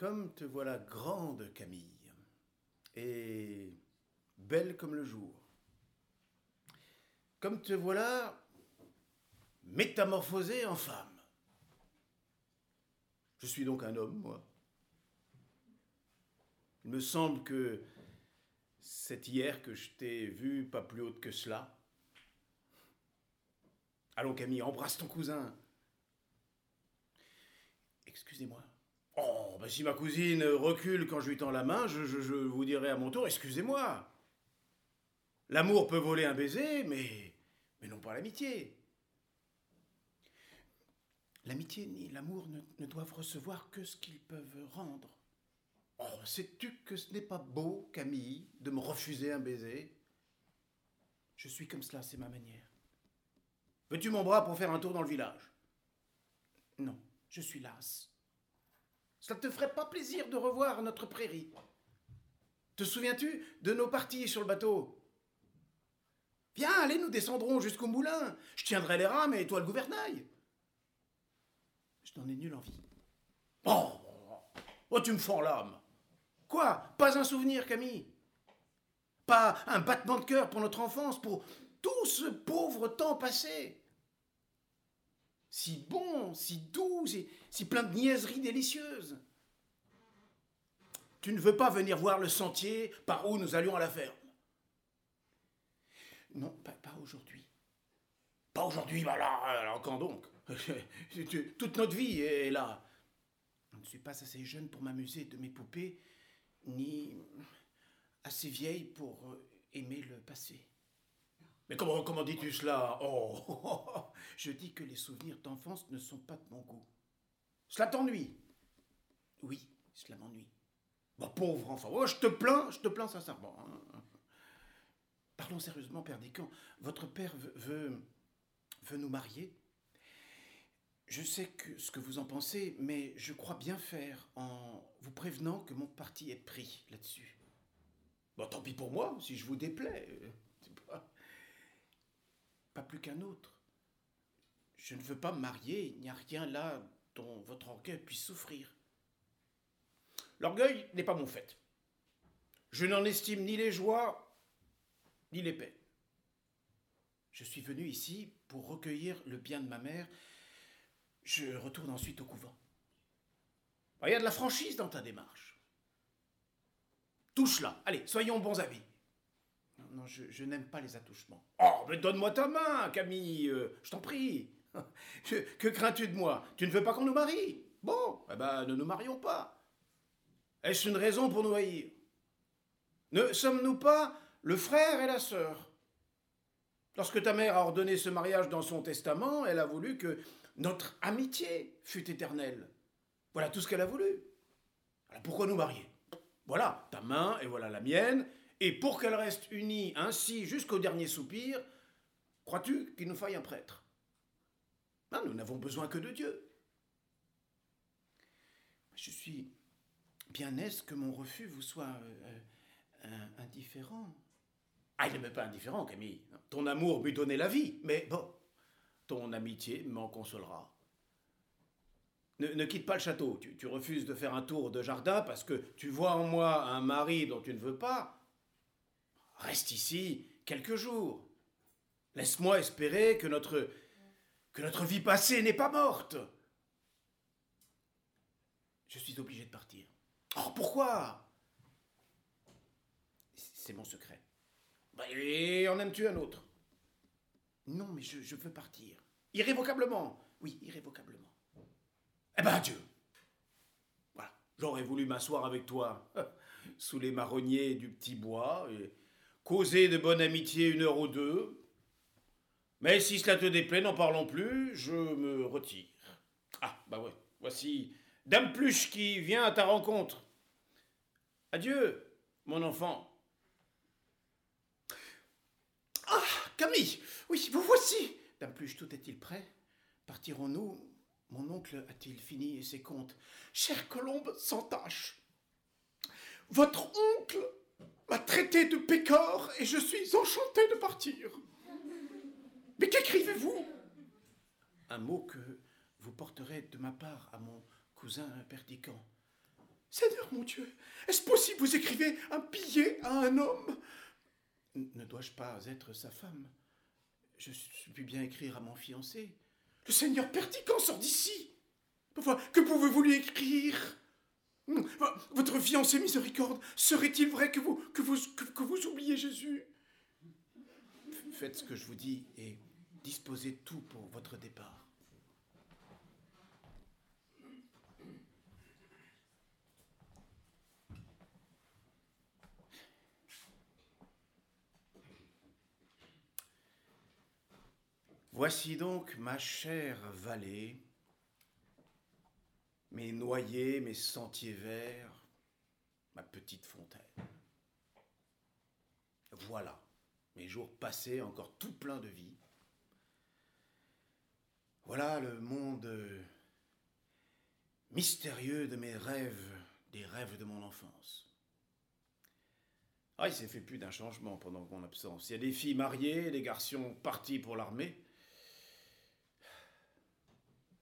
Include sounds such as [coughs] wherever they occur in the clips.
Comme te voilà grande, Camille, et belle comme le jour. Comme te voilà métamorphosée en femme. Je suis donc un homme, moi. Il me semble que c'est hier que je t'ai vu pas plus haute que cela. Allons Camille, embrasse ton cousin. Excusez-moi. Oh, ben si ma cousine recule quand je lui tends la main, je, vous dirai à mon tour, excusez-moi. L'amour peut voler un baiser, mais, mais non pas l'amitié. L'amitié ni l'amour ne, ne, doivent recevoir que ce qu'ils peuvent rendre. Oh, sais-tu que ce n'est pas beau, Camille, de me refuser un baiser? Je suis comme cela, c'est ma manière. Veux-tu mon bras pour faire un tour dans le village? Non, je suis lasse. Cela te ferait pas plaisir de revoir notre prairie Te souviens-tu de nos parties sur le bateau? Viens, allez, nous descendrons jusqu'au moulin. Je tiendrai les rames et toi le gouvernail. Je n'en ai nulle envie. Oh, oh tu me fends l'âme. Quoi? Pas un souvenir, Camille? Pas un battement de cœur pour notre enfance, pour tout ce pauvre temps passé? Si bon, si doux, si, si plein de niaiseries délicieuses. Tu ne veux pas venir voir le sentier par où nous allions à la ferme Non, pas, aujourd'hui. Pas aujourd'hui, bah là, quand donc? [laughs] Toute notre vie est là. Je ne suis pas assez jeune pour m'amuser de mes poupées, ni assez vieille pour euh, aimer le passé. Mais comment, dis-tu cela? Oh [laughs] Je dis que les souvenirs d'enfance ne sont pas de mon goût. Cela t'ennuie? Oui, cela m'ennuie. Bon, pauvre enfant, oh, je te plains, je te plains sincèrement. Hein. Parlons sérieusement, Père Descamps. Votre père veut, veut nous marier je sais ce que vous en pensez, mais je crois bien faire en vous prévenant que mon parti est pris là-dessus. Bon, tant pis pour moi, si je vous déplais. Pas... plus qu'un autre. Je ne veux pas me marier, il n'y a rien là dont votre orgueil puisse souffrir. L'orgueil n'est pas mon fait. Je n'en estime ni les joies, ni les peines. Je suis venu ici pour recueillir le bien de ma mère je retourne ensuite au couvent. Il y a de la franchise dans ta démarche. Touche-la. Allez, soyons bons amis. Non, je, n'aime pas les attouchements. Oh, mais donne-moi ta main, Camille. Euh, je t'en prie. [laughs] que crains-tu de moi? Tu ne veux pas qu'on nous marie? Bon, eh ben, ne nous marions pas. Est-ce une raison pour nous haïr? Ne sommes-nous pas le frère et la sœur? Lorsque ta mère a ordonné ce mariage dans son testament, elle a voulu que notre amitié fut éternelle. Voilà tout ce qu'elle a voulu. Alors pourquoi nous marier Voilà ta main et voilà la mienne, et pour qu'elle reste unie ainsi jusqu'au dernier soupir, crois-tu qu'il nous faille un prêtre? Non, nous n'avons besoin que de Dieu. Je suis bien aise que mon refus vous soit euh, euh, indifférent. Ah, il n'est pas indifférent, Camille. Ton amour lui donnait la vie, mais bon, ton amitié m'en consolera. Ne, quitte pas le château. Tu, refuses de faire un tour de jardin parce que tu vois en moi un mari dont tu ne veux pas. Reste ici quelques jours. Laisse-moi espérer que notre, que notre vie passée n'est pas morte. Je suis obligé de partir. Oh, pourquoi? C'est mon secret. Bah, et en aimes-tu un autre? Non, mais je, veux partir. Irrévocablement. Oui, irrévocablement. Eh ben, adieu. Voilà. J'aurais voulu m'asseoir avec toi [laughs] sous les marronniers du petit bois causer de bonne amitié une heure ou deux. Mais si cela te déplaît, n'en parlons plus, je me retire. Ah, bah ouais, voici Dame Pluche qui vient à ta rencontre. Adieu, mon enfant. Ah, Camille oui, vous voici Dame Pluche, tout est-il prêt? Partirons-nous? Mon oncle a-t-il fini ses comptes? Chère Colombe sans tâche, votre oncle m'a traité de pécore et je suis enchanté de partir. Mais qu'écrivez-vous? Un mot que vous porterez de ma part à mon cousin Perdican. Seigneur mon Dieu, est-ce possible vous écrivez un billet à un homme? Ne dois-je pas être sa femme? Je puis bien écrire à mon fiancé. Le Seigneur Perdican sort d'ici. Que pouvez-vous lui écrire? Votre fiancé miséricorde, serait-il vrai que vous, que, vous, que vous oubliez Jésus? Faites ce que je vous dis et disposez tout pour votre départ. Voici donc ma chère vallée, mes noyers, mes sentiers verts, ma petite fontaine. Voilà mes jours passés encore tout plein de vie. Voilà le monde mystérieux de mes rêves, des rêves de mon enfance. Ah, il s'est fait plus d'un changement pendant mon absence. Il y a des filles mariées, des garçons partis pour l'armée.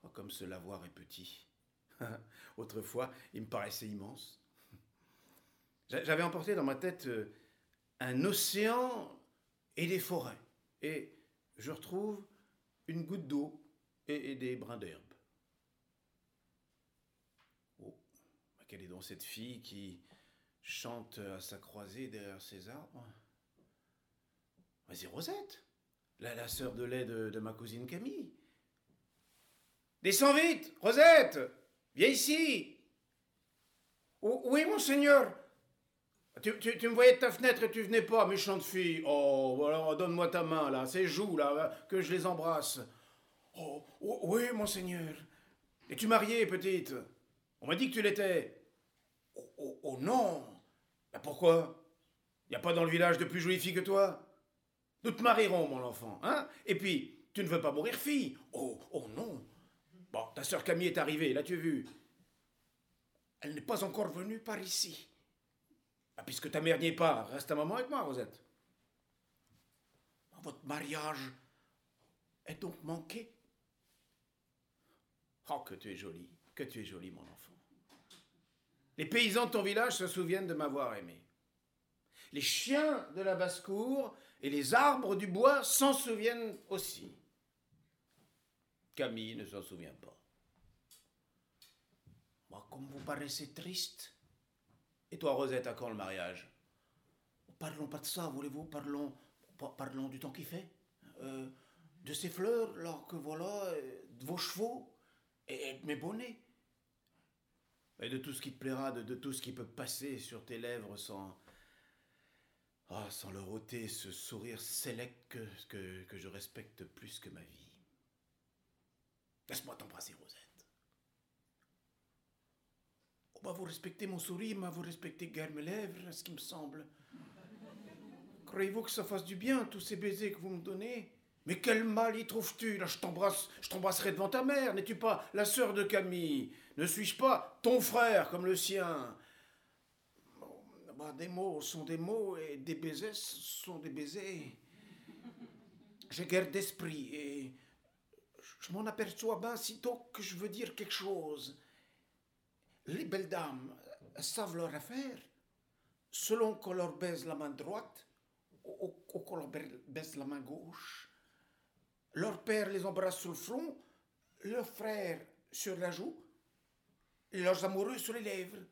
Oh, comme ce lavoir est petit. [laughs] Autrefois, il me paraissait immense. J'avais emporté dans ma tête euh, un océan et des forêts. Et je retrouve une goutte d'eau et, des brins d'herbe. Oh, quelle est donc cette fille qui chante à sa croisée derrière ces arbres? Vas-y, Rosette, la, la sœur de lait de ma cousine Camille. Descends vite, Rosette Viens ici. Oui, monseigneur tu, me voyais de ta fenêtre et tu venais pas, méchante fille. Oh, alors donne-moi ta main, là, ces joues, là, que je les embrasse. Oh, oui, monseigneur. Es-tu mariée, petite? On m'a dit que tu l'étais. Oh, oh, oh non. Bah, Pourquoi? Y a pas dans le village de plus jolie fille que toi? Nous te marierons, mon enfant, hein? Et puis, tu ne veux pas mourir fille. Oh, oh non Bon, ta sœur Camille est arrivée, l'as-tu vu Elle n'est pas encore venue par ici. Ah, puisque ta mère n'y est pas, reste un moment avec moi, Rosette. Votre mariage est donc manqué Oh, que tu es jolie, que tu es jolie, mon enfant. Les paysans de ton village se souviennent de m'avoir aimé. Les chiens de la basse-cour et les arbres du bois s'en souviennent aussi. Camille ne s'en souvient pas. Moi, comme vous paraissez triste. Et toi, Rosette, à quand le mariage? Parlons pas de ça, voulez-vous? Parlons, parlons du temps qui fait. Euh, de ces fleurs, alors que voilà, euh, de vos chevaux et, de mes bonnets. Et de tout ce qui te plaira, de, tout ce qui peut passer sur tes lèvres sans. Ah, sans leur ôter ce sourire sélect que, que je respecte plus que ma vie. Laisse-moi t'embrasser, Rosette. Oh, bah, vous respectez mon sourire, mais vous respectez guère mes lèvres, ce qui me semble. Croyez-vous que ça fasse du bien, tous ces baisers que vous me donnez? Mais quel mal y trouves-tu? Là, je t'embrasse, je t'embrasserai devant ta mère. N'es-tu pas la sœur de Camille? Ne suis-je pas ton frère comme le sien? Bah, Des mots sont des mots et des baisers sont des baisers. J'ai guère d'esprit je m'en aperçois bien sitôt que je veux dire quelque chose. Les belles dames savent leur affaire, selon qu'on leur baise la main droite ou, qu'on leur baise la main gauche. Leur père les embrasse sur le front, leur frère sur la joue, et leurs amoureux sur les lèvres.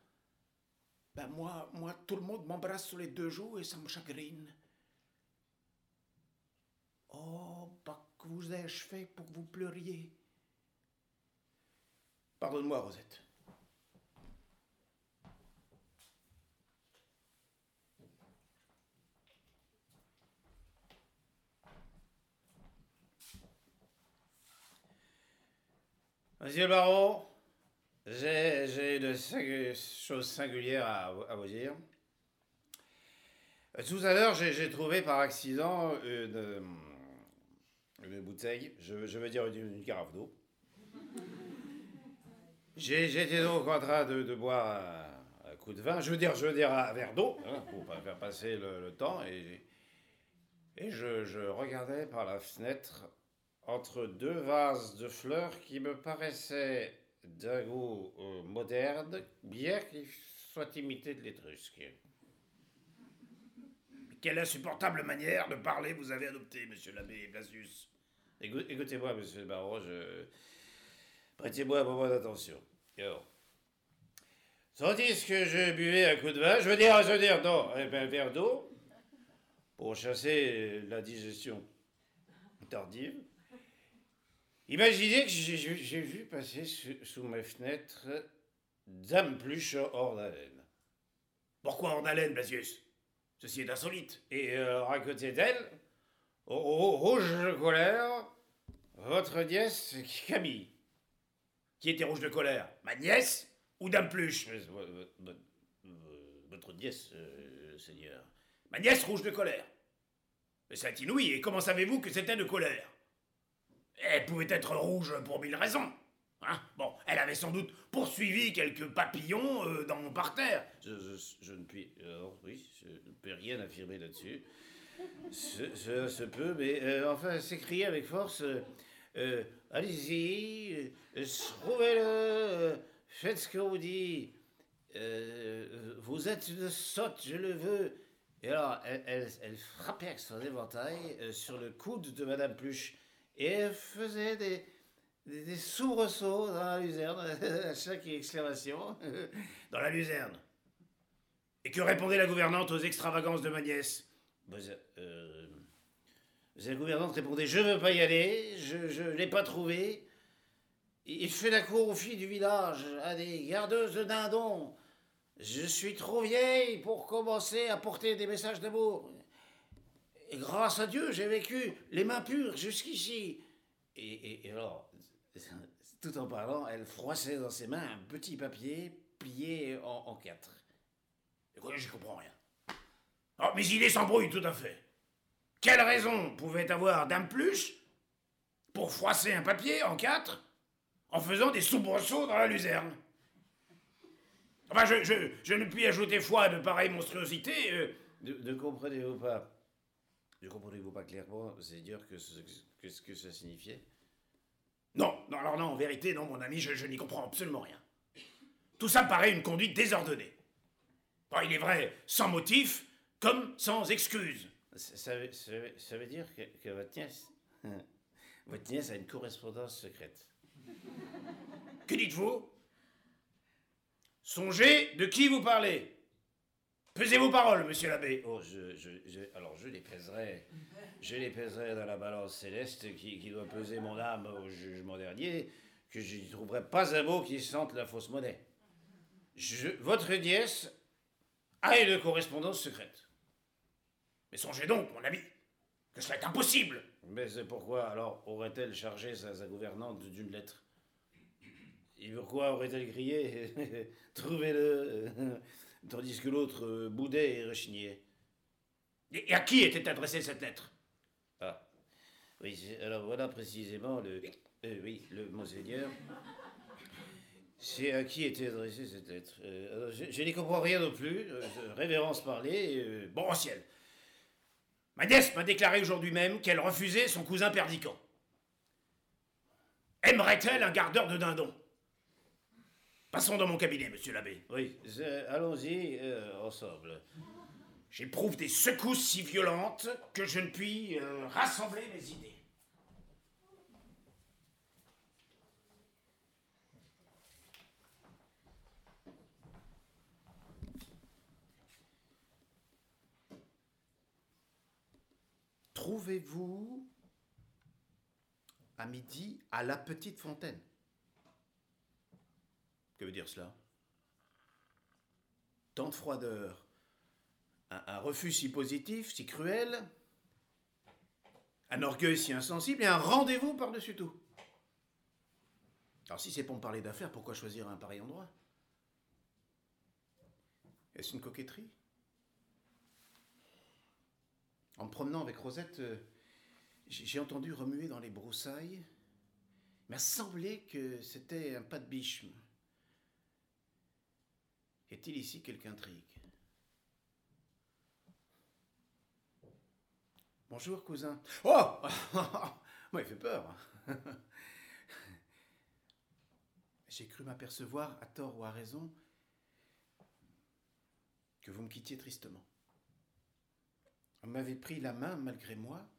Ben moi, moi, tout le monde m'embrasse sur les deux joues et ça me chagrine. Oh, vous ai-je fait pour que vous pleuriez Pardonne-moi, Rosette. Monsieur le baron, j'ai de choses singulières à, à vous dire. Tout à l'heure, j'ai trouvé par accident une, une bouteille, je, je, veux dire une, carafe d'eau. [laughs] J'étais donc en train de, boire un, coup de vin, je veux dire, je veux dire un verre d'eau, hein, pour pas faire passer le, temps, et, et je, je, regardais par la fenêtre entre deux vases de fleurs qui me paraissaient d'un goût euh, moderne, bien qu'il soit imité de l'étrusque. Quelle insupportable manière de parler vous avez adoptée, monsieur l'abbé Blasius. Écou- Écoutez-moi, monsieur le baron, prêtez-moi un moment d'attention. Alors, tandis que je buvais un coup de vin, je veux dire, je veux dire, non, un, un verre d'eau, pour chasser euh, la digestion tardive, imaginez que j'ai vu passer sous, sous mes fenêtres Dame Pluche hors d'haleine. Pourquoi hors d'haleine, Blasius Ceci est insolite. Et euh, à côté d'elle, rouge de colère, votre nièce Camille. Qui était rouge de colère Ma nièce ou Dame Pluche? Votre nièce, euh, Seigneur. Ma nièce rouge de colère. Mais c'est inouï, et comment savez-vous que c'était de colère? Elle pouvait être rouge pour mille raisons. Hein? Bon, elle avait sans doute poursuivi quelques papillons euh, dans mon parterre. Je, je- je ne puis. Alors, oui, je ne peux rien affirmer là-dessus. Ce, ce- se peut, mais euh, enfin, s'écrier avec force euh, euh, Allez-y, euh, trouvez-le, faites ce qu'on vous dit. Vous êtes une sotte, je le veux. Et alors, elle, frappait avec son éventail sur le coude de Madame Pluche et faisait des, des, des soubresauts dans la luzerne [laughs] à chaque exclamation. [laughs] Dans la luzerne. Et que répondait la gouvernante aux extravagances de ma nièce? Euh, la gouvernante répondait Je veux pas y aller, je ne l'ai pas trouvé. Il fait la cour aux filles du village, à des gardeuses de dindons. Je suis trop vieille pour commencer à porter des messages d'amour. Et grâce à Dieu, j'ai vécu les mains pures jusqu'ici. Et, alors, [laughs] tout en parlant, elle froissait dans ses mains un petit papier plié en, en quatre. Je comprends rien. Oh, mes idées s'embrouillent tout à fait. Quelle raison pouvait avoir Dame Pluche pour froisser un papier en quatre en faisant des soubresauts dans la luzerne? Enfin, je, je, je ne puis ajouter foi à de pareilles monstruosités. euh, Ne, ne comprenez-vous pas Ne comprenez-vous pas clairement, c'est dire que ce que, ce que ça signifiait? Non, non, alors non, en vérité, non, mon ami, je, je n'y comprends absolument rien. Tout ça me paraît une conduite désordonnée. Bon, il est vrai, sans motif, comme sans excuse. ça, ça veut- ça veut- ça veut dire que, que votre nièce. [laughs] votre nièce a une correspondance secrète. Que dites-vous? Songez de qui vous parlez. Pesez vos paroles, monsieur l'abbé. Oh, je, je, je- alors je les pèserai. Je les pèserai dans la balance céleste qui, qui doit peser mon âme au jugement dernier, que je n'y trouverai pas un mot qui sente la fausse monnaie. Je, votre nièce a une correspondance secrète. Mais songez donc, mon ami, que cela est impossible. Mais c'est pourquoi alors aurait-elle chargé sa, sa gouvernante d'une lettre? Et pourquoi aurait-elle crié [laughs] Trouvez-le Tandis que l'autre euh, boudait et rechignait? Et à qui était adressée cette lettre? Ah, oui, alors voilà précisément le. euh, oui, le Monseigneur. C'est à qui était adressée cette lettre? Euh, alors, Je, je n'y comprends rien non plus. euh, révérence parler. euh, Bon au ciel. Ma nièce m'a déclaré aujourd'hui même qu'elle refusait son cousin Perdican. Aimerait-elle un gardeur de dindon? Passons dans mon cabinet, monsieur l'abbé. oui, allons-y euh, ensemble. J'éprouve des secousses si violentes que je ne puis euh, rassembler mes idées. Trouvez-vous à midi à la petite fontaine? Que veut dire cela? Tant de froideur, un, un refus si positif, si cruel, un orgueil si insensible et un rendez-vous par-dessus tout. Alors si c'est pour me parler d'affaires, pourquoi choisir un pareil endroit? Est-ce une coquetterie? En me promenant avec Rosette, euh, j'ai entendu remuer dans les broussailles. Il m'a semblé que c'était un pas de biche. Est-il ici quelque intrigue Bonjour, cousin. Oh [laughs] Moi, il fait peur. [laughs] j'ai cru m'apercevoir, à tort ou à raison, que vous me quittiez tristement. M'avait pris la main malgré moi.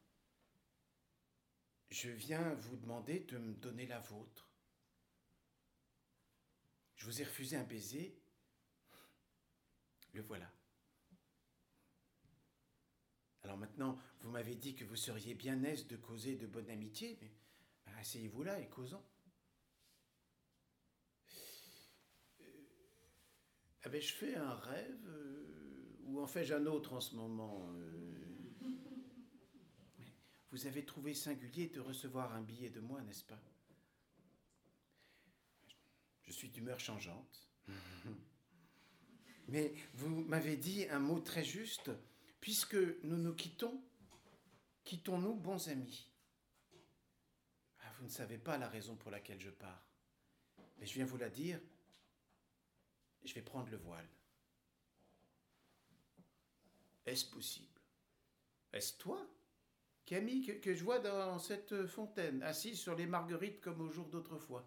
Je viens vous demander de me donner la vôtre. Je vous ai refusé un baiser. Le voilà. Alors maintenant, vous m'avez dit que vous seriez bien aise de causer de bonne amitié, mais ben, asseyez-vous là et causons. Euh, ah ben, je fais un rêve, euh, ou en fais-je un autre en ce moment euh? Vous avez trouvé singulier de recevoir un billet de moi, n'est-ce pas? Je suis d'humeur changeante. [laughs] Mais vous m'avez dit un mot très juste. Puisque nous nous quittons, quittons-nous bons amis? Ah, vous ne savez pas la raison pour laquelle je pars. Mais je viens vous la dire. Je vais prendre le voile. Est-ce possible? Est-ce toi? Camille, que, je vois dans cette fontaine, assise sur les marguerites comme au jour d'autrefois.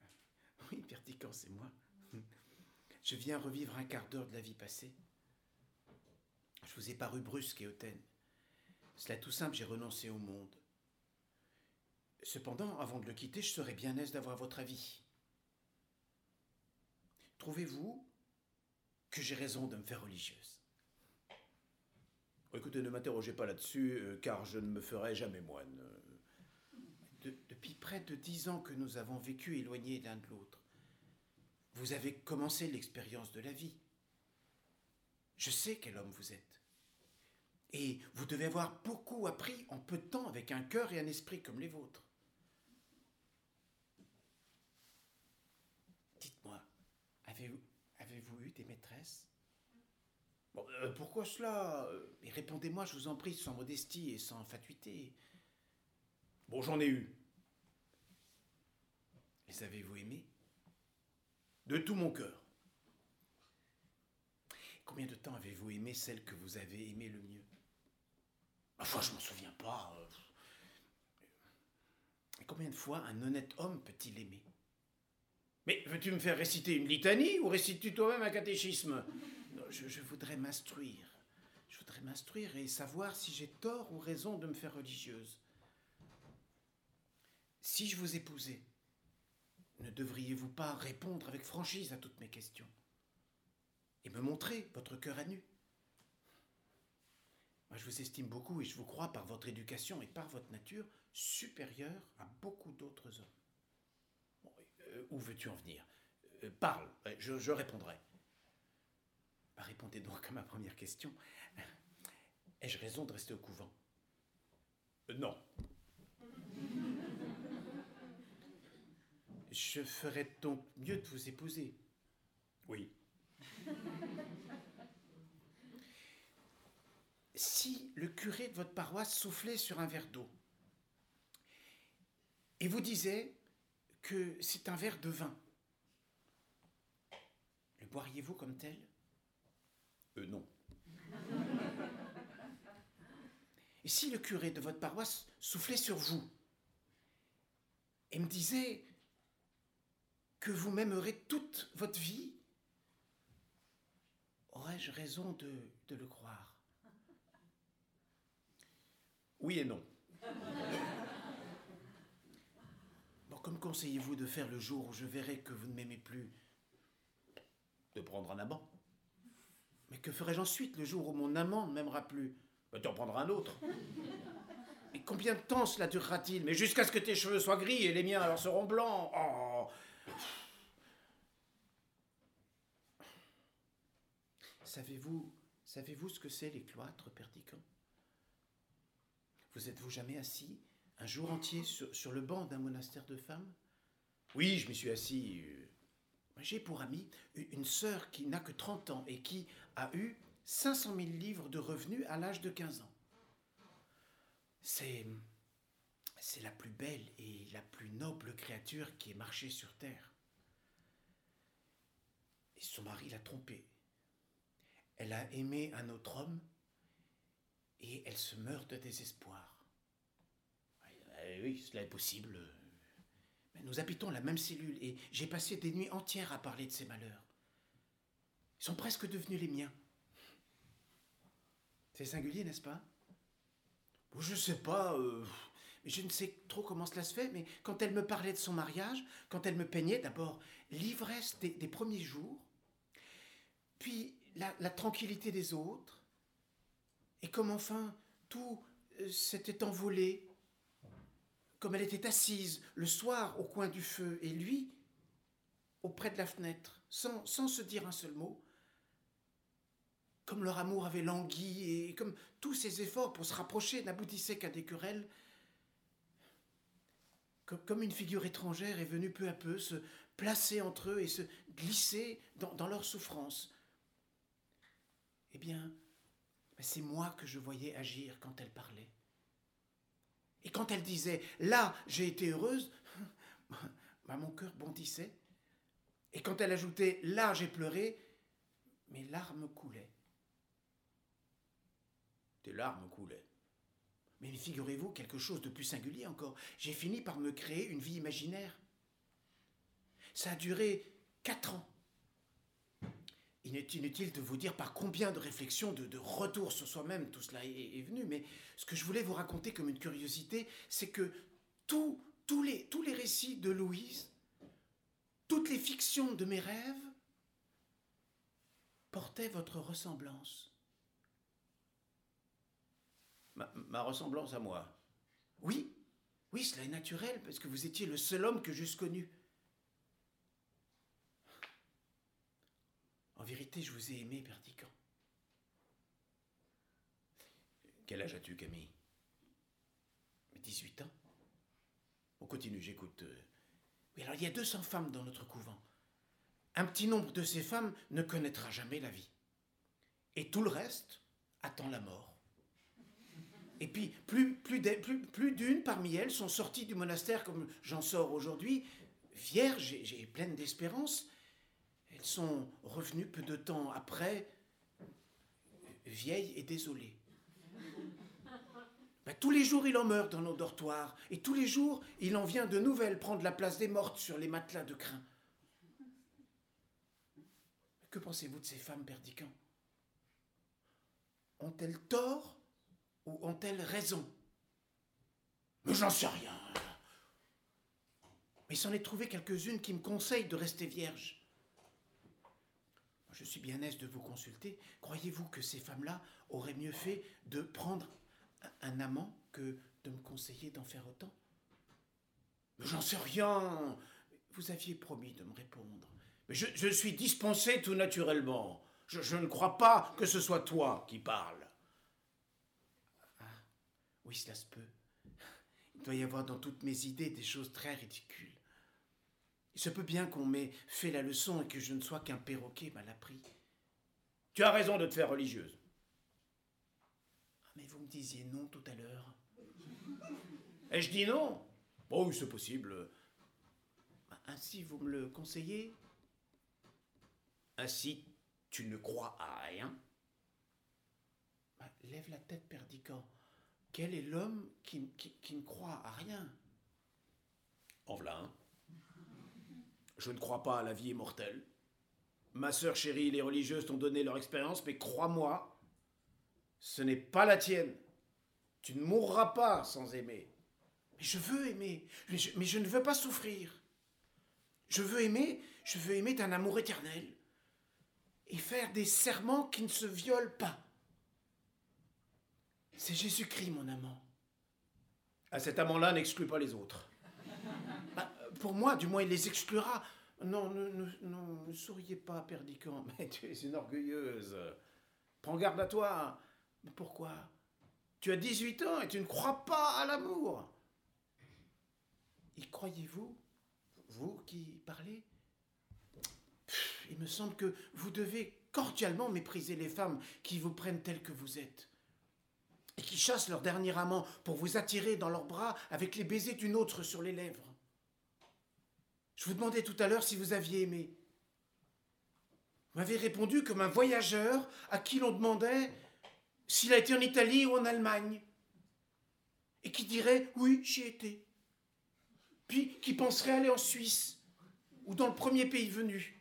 [laughs] Oui, Pertican, c'est moi. [laughs] Je viens revivre un quart d'heure de la vie passée. Je vous ai paru brusque et hautaine. Cela tout simple, j'ai renoncé au monde. Cependant, avant de le quitter, je serais bien aise d'avoir votre avis. Trouvez-vous que j'ai raison de me faire religieuse? Écoutez, ne m'interrogez pas là-dessus, euh, car je ne me ferai jamais moine. depuis près de dix ans que nous avons vécu éloignés l'un de l'autre, vous avez commencé l'expérience de la vie. Je sais quel homme vous êtes. Et vous devez avoir beaucoup appris en peu de temps avec un cœur et un esprit comme les vôtres. Dites-moi, avez-vous avez eu des maîtresses euh, pourquoi cela? Mais répondez-moi, je vous en prie, sans modestie et sans fatuité. Bon, j'en ai eu. Les avez-vous aimées De tout mon cœur. Combien de temps avez-vous aimé celle que vous avez aimée le mieux? Enfin, je m'en souviens pas. Et combien de fois un honnête homme peut-il aimer? Mais veux-tu me faire réciter une litanie ou récites-tu toi-même un catéchisme? Je, voudrais m'instruire. Je voudrais m'instruire et savoir si j'ai tort ou raison de me faire religieuse. Si je vous épousais, ne devriez-vous pas répondre avec franchise à toutes mes questions et me montrer votre cœur à nu? Moi, je vous estime beaucoup et je vous crois par votre éducation et par votre nature supérieure à beaucoup d'autres hommes. Euh, où veux-tu en venir? Euh, Parle, je répondrai. Bah, répondez donc à ma première question. Ai-je raison de rester au couvent? Euh, Non. Je ferais donc mieux de vous épouser. Oui. Si le curé de votre paroisse soufflait sur un verre d'eau et vous disait que c'est un verre de vin, le boiriez-vous comme tel? Euh, non. Et si le curé de votre paroisse soufflait sur vous et me disait que vous m'aimerez toute votre vie, aurais-je raison de, de le croire? Oui et non. Bon, comme conseillez-vous de faire le jour où je verrai que vous ne m'aimez plus? De prendre un amant. Mais que ferai-je ensuite le jour où mon amant ne m'aimera plus? Bah, Tu en prendras un autre. [laughs] Et combien de temps cela durera-t-il? Mais jusqu'à ce que tes cheveux soient gris et les miens alors seront blancs. Oh Savez-vous, savez-vous ce que c'est les cloîtres, Perdican? Vous êtes-vous jamais assis un jour entier sur, sur le banc d'un monastère de femmes? Oui, je m'y suis assis. Euh, j'ai pour ami une sœur qui n'a que 30 ans et qui a eu 500 000 livres de revenus à l'âge de 15 ans. C'est, c'est la plus belle et la plus noble créature qui ait marché sur terre. Et son mari l'a trompée. Elle a aimé un autre homme et elle se meurt de désespoir. Oui, cela est possible. Nous habitons la même cellule et j'ai passé des nuits entières à parler de ses malheurs. Ils sont presque devenus les miens. C'est singulier, n'est-ce pas? Je ne sais pas. Euh, je ne sais trop comment cela se fait, mais quand elle me parlait de son mariage, quand elle me peignait, d'abord l'ivresse des, premiers jours, puis la, tranquillité des autres, et comme enfin tout euh, s'était envolé, comme elle était assise le soir au coin du feu, et lui, auprès de la fenêtre, sans, se dire un seul mot, comme leur amour avait langui et comme tous ses efforts pour se rapprocher n'aboutissaient qu'à des querelles, comme une figure étrangère est venue peu à peu se placer entre eux et se glisser dans, leur souffrance. Eh bien, c'est moi que je voyais agir quand elle parlait. Et quand elle disait ⁇ Là, j'ai été heureuse [laughs] ben, mon cœur bondissait. Et quand elle ajoutait ⁇ Là, j'ai pleuré ⁇ mes larmes coulaient. Tes larmes coulaient. Mais figurez-vous quelque chose de plus singulier encore. J'ai fini par me créer une vie imaginaire. Ça a duré quatre ans. Il est inutile de vous dire par combien de réflexions, de, retours sur soi-même tout cela est, venu, mais ce que je voulais vous raconter comme une curiosité, c'est que tous, les, tous les récits de Louise, toutes les fictions de mes rêves, portaient votre ressemblance. Ma, ressemblance à moi? Oui, oui, cela est naturel, parce que vous étiez le seul homme que j'eusse connu. En vérité, je vous ai aimé, Perdican. Quel âge as-tu, Camille? 18 ans. On continue, j'écoute. Oui, alors il y a 200 femmes dans notre couvent. Un petit nombre de ces femmes ne connaîtra jamais la vie. Et tout le reste attend la mort. Et puis, plus, d'une parmi elles sont sorties du monastère comme j'en sors aujourd'hui, vierges et, pleines d'espérance. Sont revenues peu de temps après, vieilles et désolées. Ben, tous les jours, il en meurt dans nos dortoirs, et tous les jours, il en vient de nouvelles prendre la place des mortes sur les matelas de crin. Que pensez-vous de ces femmes perdicants Ont-elles tort ou ont-elles raison? Mais j'en sais rien. Mais s'en est trouvé quelques-unes qui me conseillent de rester vierge. Je suis bien aise de vous consulter. Croyez-vous que ces femmes-là auraient mieux fait de prendre un amant que de me conseiller d'en faire autant? J'en sais rien. Vous aviez promis de me répondre. Mais je, suis dispensé tout naturellement. je ne crois pas que ce soit toi qui parles. Oui, cela se peut. Il doit y avoir dans toutes mes idées des choses très ridicules. Il se peut bien qu'on m'ait fait la leçon et que je ne sois qu'un perroquet mal appris. Tu as raison de te faire religieuse. Ah, mais vous me disiez non tout à l'heure. Et je dis non Oh, c'est possible. Bah, ainsi, vous me le conseillez? Ainsi, tu ne crois à rien? Bah, Lève la tête, Perdican. Quel est l'homme qui, ne croit à rien? En voilà Je ne crois pas à la vie immortelle. Ma sœur chérie, les religieuses t'ont donné leur expérience, mais crois-moi, ce n'est pas la tienne. Tu ne mourras pas sans aimer. Mais je veux aimer, mais je, ne veux pas souffrir. Je veux aimer, je veux aimer d'un amour éternel et faire des serments qui ne se violent pas. C'est Jésus-Christ, mon amant. À cet amant-là, n'exclus pas les autres. Pour moi, du moins, il les exclura. Non, ne, souriez pas, Perdican. [laughs] Mais tu es une orgueilleuse. Prends garde à toi. Pourquoi? Tu as 18 ans et tu ne crois pas à l'amour. Y croyez-vous Vous qui parlez? Il me semble que vous devez cordialement mépriser les femmes qui vous prennent telles que vous êtes et qui chassent leur dernier amant pour vous attirer dans leurs bras avec les baisers d'une autre sur les lèvres. Je vous demandais tout à l'heure si vous aviez aimé. Vous m'avez répondu comme un voyageur à qui l'on demandait s'il a été en Italie ou en Allemagne, et qui dirait oui, j'y étais. puis qui penserait aller en Suisse ou dans le premier pays venu.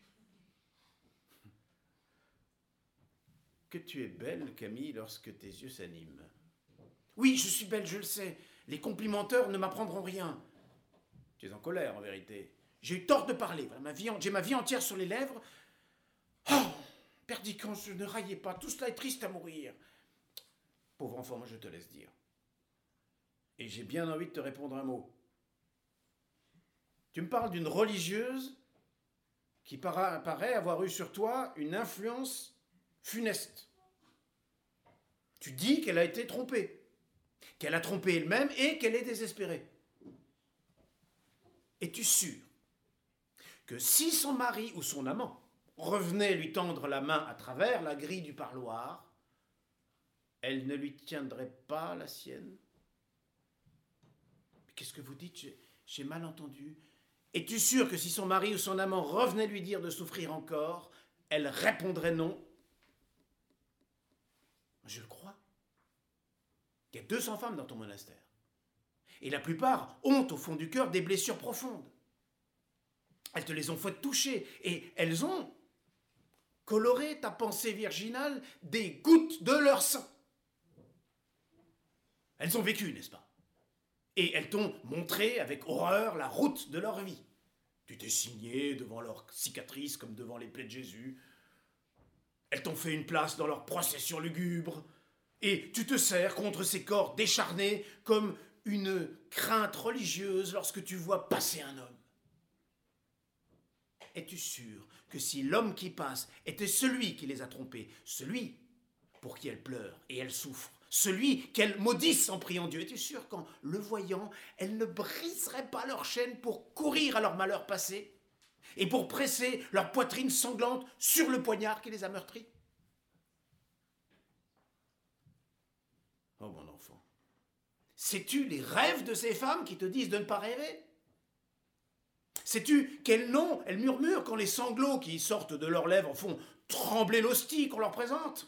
Que tu es belle, Camille, lorsque tes yeux s'animent. Oui, je suis belle, je le sais. Les complimenteurs ne m'apprendront rien. Tu es en colère, en vérité. J'ai eu tort de parler. j'ai ma vie entière sur les lèvres. Oh, perdicant, je ne raillais pas. Tout cela est triste à mourir. Pauvre enfant, moi je te laisse dire. Et j'ai bien envie de te répondre un mot. Tu me parles d'une religieuse qui paraît avoir eu sur toi une influence funeste. Tu dis qu'elle a été trompée, qu'elle a trompé elle-même et qu'elle est désespérée. Es-tu sûr que si son mari ou son amant revenait lui tendre la main à travers la grille du parloir, elle ne lui tiendrait pas la sienne? Qu'est-ce que vous dites? J'ai mal entendu. Es-tu sûr que si son mari ou son amant revenait lui dire de souffrir encore, elle répondrait non? Je le crois. Il y a 200 femmes dans ton monastère. Et la plupart ont au fond du cœur des blessures profondes. Elles te les ont fait toucher et elles ont coloré ta pensée virginale des gouttes de leur sang. Elles ont vécu, n'est-ce pas? Et elles t'ont montré avec horreur la route de leur vie. Tu t'es signé devant leurs cicatrices comme devant les plaies de Jésus. Elles t'ont fait une place dans leur procession lugubre. Et tu te sers contre ces corps décharnés comme une crainte religieuse lorsque tu vois passer un homme. Es-tu sûr que si l'homme qui passe était celui qui les a trompés, celui pour qui elles pleurent et elles souffrent, celui qu'elles maudissent en priant Dieu, es-tu sûr qu'en le voyant, elles ne briseraient pas leur chaîne pour courir à leur malheur passé et pour presser leur poitrine sanglante sur le poignard qui les a meurtris Oh mon enfant, sais-tu les rêves de ces femmes qui te disent de ne pas rêver? Sais-tu quel nom elles murmurent quand les sanglots qui sortent de leurs lèvres font trembler l'hostie qu'on leur présente?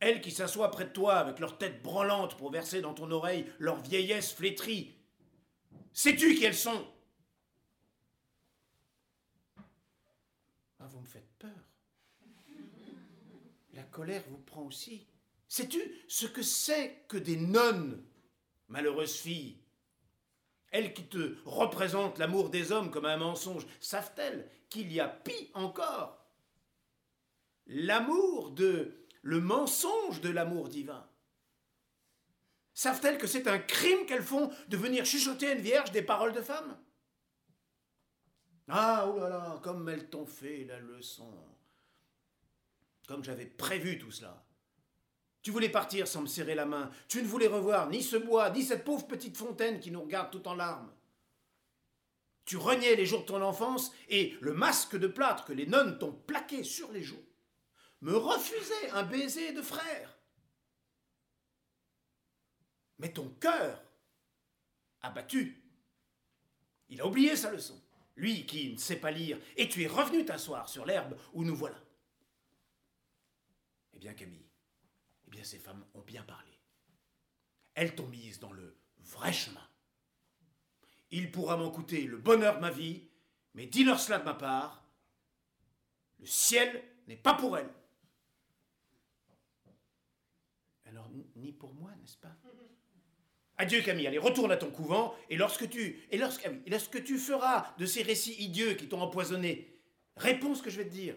Elles qui s'assoient près de toi avec leur tête branlante pour verser dans ton oreille leur vieillesse flétrie. Sais-tu qui elles sont? Ah, vous me faites peur. La colère vous prend aussi. Sais-tu ce que c'est que des nonnes, malheureuses filles? Elles qui te représentent l'amour des hommes comme un mensonge, savent-elles qu'il y a pis encore? L'amour de. le mensonge de l'amour divin. Savent-elles que c'est un crime qu'elles font de venir chuchoter à une vierge des paroles de femme Ah, oh là là, comme elles t'ont fait la leçon. Comme j'avais prévu tout cela. Tu voulais partir sans me serrer la main. Tu ne voulais revoir ni ce bois, ni cette pauvre petite fontaine qui nous regarde tout en larmes. Tu reniais les jours de ton enfance et le masque de plâtre que les nonnes t'ont plaqué sur les joues me refusait un baiser de frère. Mais ton cœur, abattu, il a oublié sa leçon. Lui qui ne sait pas lire, et tu es revenu t'asseoir sur l'herbe où nous voilà. Eh bien, Camille, bien ces femmes ont bien parlé. Elles t'ont mise dans le vrai chemin. Il pourra m'en coûter le bonheur de ma vie, mais dis-leur cela de ma part, le ciel n'est pas pour elles. Alors, ni pour moi, n'est-ce pas? Adieu Camille, allez, retourne à ton couvent, et lorsque tu, et lorsque, et lorsque tu feras de ces récits idieux qui t'ont empoisonné, réponds ce que je vais te dire.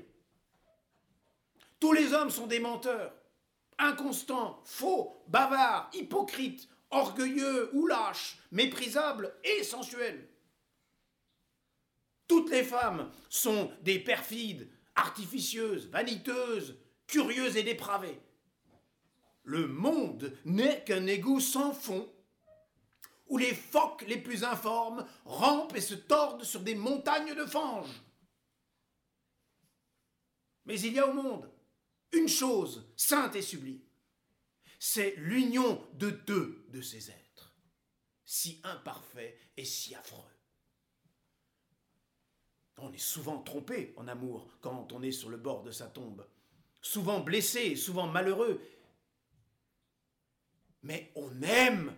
Tous les hommes sont des menteurs inconstant, faux, bavard, hypocrite, orgueilleux ou lâche, méprisable et sensuel. Toutes les femmes sont des perfides, artificieuses, vaniteuses, curieuses et dépravées. Le monde n'est qu'un égout sans fond, où les phoques les plus informes rampent et se tordent sur des montagnes de fange. Mais il y a au monde une chose sainte et sublime. C'est l'union de deux de ces êtres, si imparfaits et si affreux. On est souvent trompé en amour quand on est sur le bord de sa tombe, souvent blessé, souvent malheureux, mais on aime.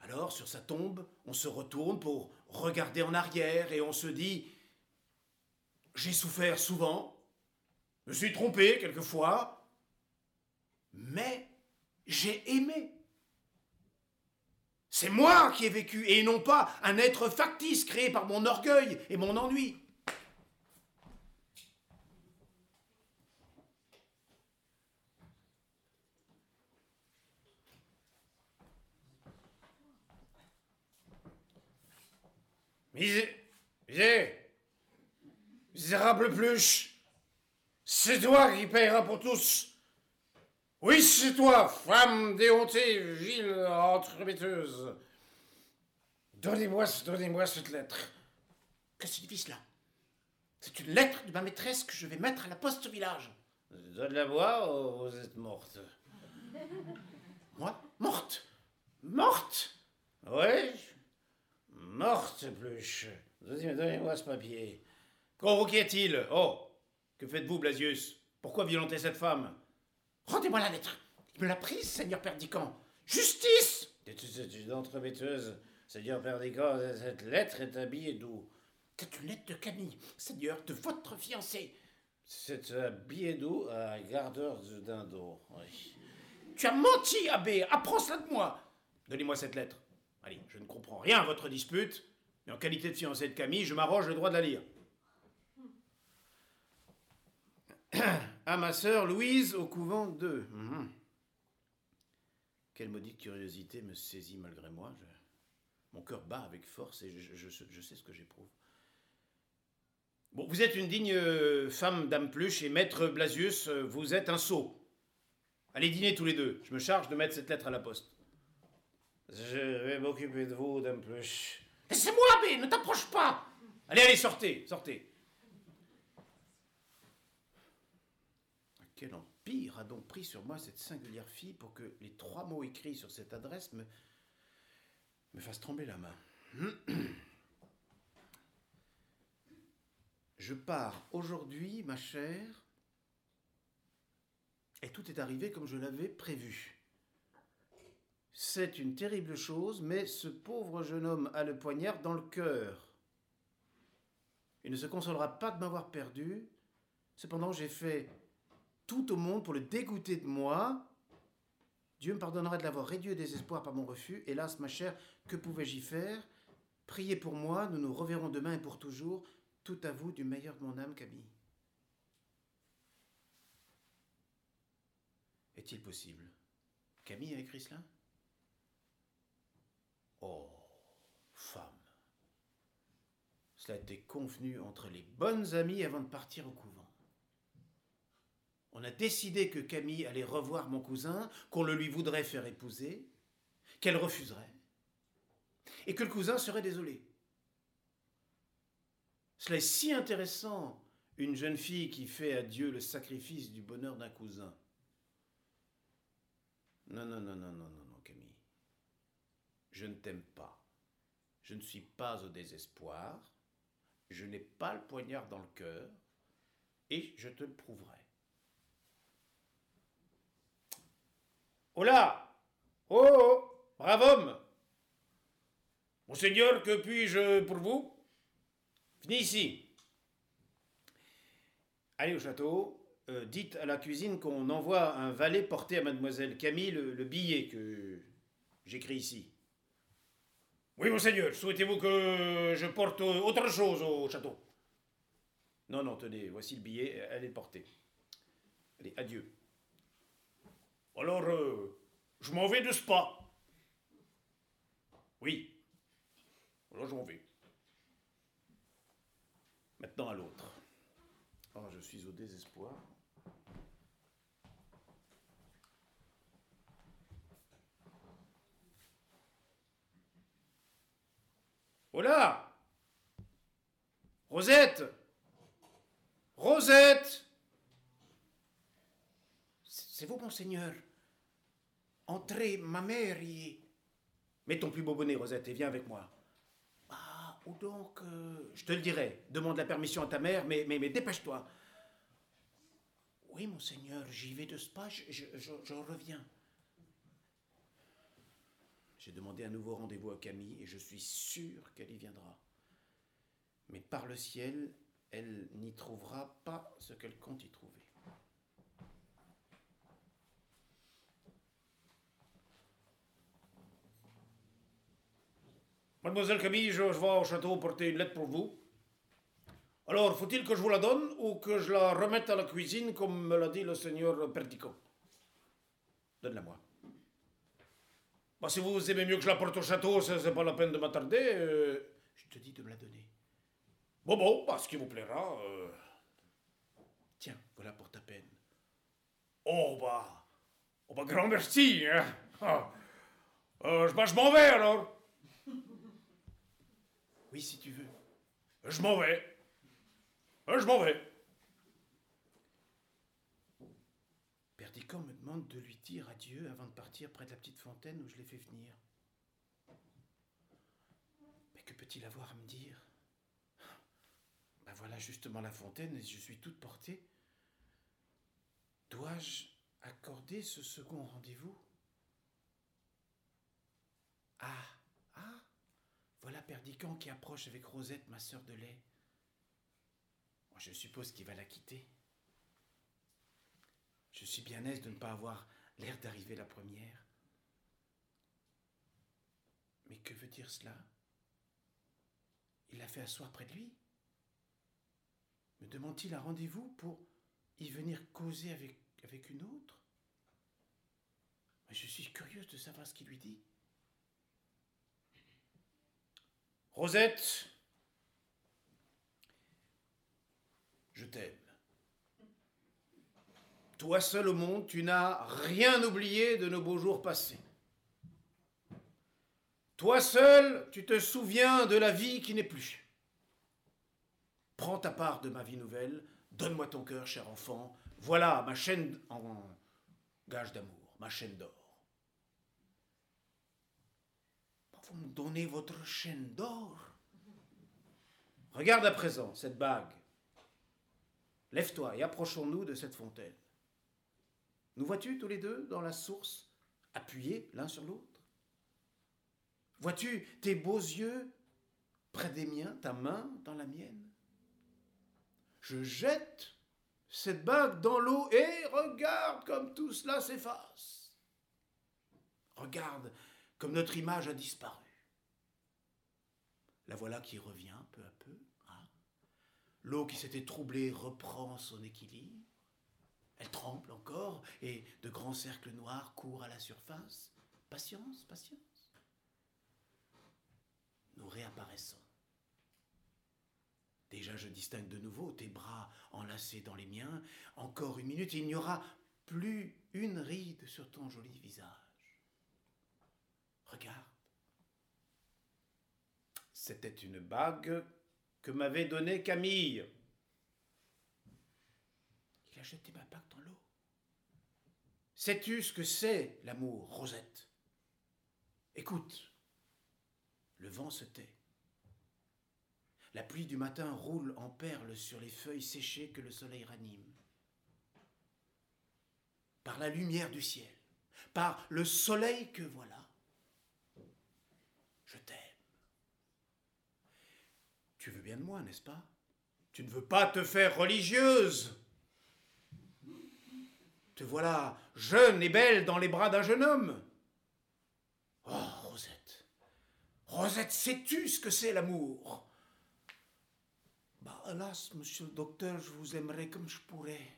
Alors, sur sa tombe, on se retourne pour regarder en arrière et on se dit J'ai souffert souvent, me suis trompé quelquefois, mais j'ai aimé. C'est moi qui ai vécu et non pas un être factice créé par mon orgueil et mon ennui. Misé... Misé... Misérable pluche C'est toi qui payeras pour tous Oui, c'est toi, femme déhontée, ville entremetteuse Donnez-moi donnez cette lettre. Que signifie cela? C'est une lettre de ma maîtresse que je vais mettre à la poste au village. Donne-la-moi ou vous êtes morte? Moi? Morte? Morte? Oui Morte, Pluche. Donnez-moi ce papier. Qu'y a-t-il Oh Que faites-vous, Blasius? Pourquoi violenter cette femme? Rendez-moi la lettre. Il me l'a prise, Seigneur Perdican. Justice C'est une entremetteuse. Seigneur Perdican, cette lettre est un billet d'où? C'est une lettre de Camille, Seigneur, de votre fiancé. C'est un billet d'eau à un gardeur de dindon, oui. Tu as menti, abbé Apprends cela de moi Donnez-moi cette lettre. Allez, je ne comprends rien à votre dispute, mais en qualité de fiancé de Camille, je m'arroge le droit de la lire. [coughs] à ma sœur Louise au couvent de. Mhm. Quelle maudite curiosité me saisit malgré moi. Mon cœur bat avec force et je, sais ce que j'éprouve. Bon, vous êtes une digne euh, femme dame Pluche et maître Blasius, euh, vous êtes un sot. Allez dîner tous les deux. Je me charge de mettre cette lettre à la poste. Je vais m'occuper de vous, Dame Pluche. Laissez-moi, abbé, ne t'approche pas Allez, allez, sortez, sortez Quel empire a donc pris sur moi cette singulière fille pour que les trois mots écrits sur cette adresse me, me fassent trembler la main? [clears throat] Je pars aujourd'hui, ma chère, et tout est arrivé comme je l'avais prévu. C'est une terrible chose, mais ce pauvre jeune homme a le poignard dans le cœur. Il ne se consolera pas de m'avoir perdu. Cependant, j'ai fait tout au monde pour le dégoûter de moi. Dieu me pardonnera de l'avoir réduit au désespoir par mon refus. Hélas, ma chère, que pouvais-je y faire? Priez pour moi, nous nous reverrons demain et pour toujours. Tout à vous du meilleur de mon âme, Camille. Est-il possible? Camille a écrit cela? Oh, femme. Cela été convenu entre les bonnes amies avant de partir au couvent. On a décidé que Camille allait revoir mon cousin, qu'on le lui voudrait faire épouser, qu'elle refuserait, et que le cousin serait désolé. Cela est si intéressant, une jeune fille qui fait à Dieu le sacrifice du bonheur d'un cousin. Non, non, non, non, non, non. Je ne t'aime pas. Je ne suis pas au désespoir. Je n'ai pas le poignard dans le cœur. Et je te le prouverai. Oh là Oh, oh Brave homme Monseigneur, que puis-je pour vous? Venez ici. Allez au château. Euh, dites à la cuisine qu'on envoie un valet porter à mademoiselle Camille le billet que j'écris ici. Oui, monseigneur, souhaitez-vous que je porte autre chose au château? Non, non, tenez, voici le billet, elle est portée. Allez, adieu. Alors, euh, je m'en vais de spa. Oui. Alors, je m'en vais. Maintenant à l'autre. Oh, je suis au désespoir. Voilà Rosette Rosette C'est vous, monseigneur? Entrez, ma mère y est. Mets ton plus beau bonnet, Rosette, et viens avec moi. Ah, ou donc. Euh, je te le dirai. Demande la permission à ta mère, mais, mais, dépêche-toi. Oui, monseigneur, j'y vais de ce pas, je, je reviens. J'ai demandé un nouveau rendez-vous à Camille et je suis sûr qu'elle y viendra. Mais par le ciel, elle n'y trouvera pas ce qu'elle compte y trouver. Mademoiselle Camille, je, vais au château porter une lettre pour vous. Alors, faut-il que je vous la donne ou que je la remette à la cuisine comme me l'a dit le seigneur Perticot Donne-la-moi. Bah, si vous aimez mieux que je la porte au château, c'est pas la peine de m'attarder. euh. Je te dis de me la donner. Bon, bon, bah, ce qui vous plaira. euh. Tiens, voilà pour ta peine. Oh, bah. Oh, bah, grand merci, hein. Ah. Euh, bah, je m'en vais alors. Oui, si tu veux. Je m'en vais. Euh, Je m'en vais. Perdican me demande de lui dire adieu avant de partir près de la petite fontaine où je l'ai fait venir. Mais que peut-il avoir à me dire? Ben voilà justement la fontaine et je suis toute portée. Dois-je accorder ce second rendez-vous? Ah Voilà Perdican qui approche avec Rosette, ma sœur de lait. Je suppose qu'il va la quitter. Je suis bien aise de ne pas avoir l'air d'arriver la première. Mais que veut dire cela? Il l'a fait asseoir près de lui? Me demande-t-il un rendez-vous pour y venir causer avec, avec une autre? Je suis curieuse de savoir ce qu'il lui dit. Rosette, je t'aime. Toi seul au monde, tu n'as rien oublié de nos beaux jours passés. Toi seul, tu te souviens de la vie qui n'est plus. Prends ta part de ma vie nouvelle, donne-moi ton cœur, cher enfant. Voilà ma chaîne en gage d'amour, ma chaîne d'or. Vous me donnez votre chaîne d'or. Regarde à présent cette bague. Lève-toi et approchons-nous de cette fontaine. Nous vois-tu tous les deux dans la source, appuyés l'un sur l'autre? Vois-tu tes beaux yeux près des miens, ta main dans la mienne? Je jette cette bague dans l'eau et regarde comme tout cela s'efface. Regarde comme notre image a disparu. La voilà qui revient peu à peu. hein. L'eau qui s'était troublée reprend son équilibre. Elle tremble encore et de grands cercles noirs courent à la surface. Patience, patience. Nous réapparaissons. Déjà, je distingue de nouveau tes bras enlacés dans les miens. Encore une minute, il n'y aura plus une ride sur ton joli visage. Regarde. C'était une bague que m'avait donnée Camille. Il a jeté ma bague dans l'eau. Sais-tu ce que c'est l'amour, Rosette? Écoute, le vent se tait. La pluie du matin roule en perles sur les feuilles séchées que le soleil ranime. Par la lumière du ciel, par le soleil que voilà, je t'aime. Tu veux bien de moi, n'est-ce pas? Tu ne veux pas te faire religieuse Te voilà jeune et belle dans les bras d'un jeune homme. Oh, Rosette. Rosette, sais-tu ce que c'est l'amour? Bah, hélas, monsieur le docteur, je vous aimerais comme je pourrais.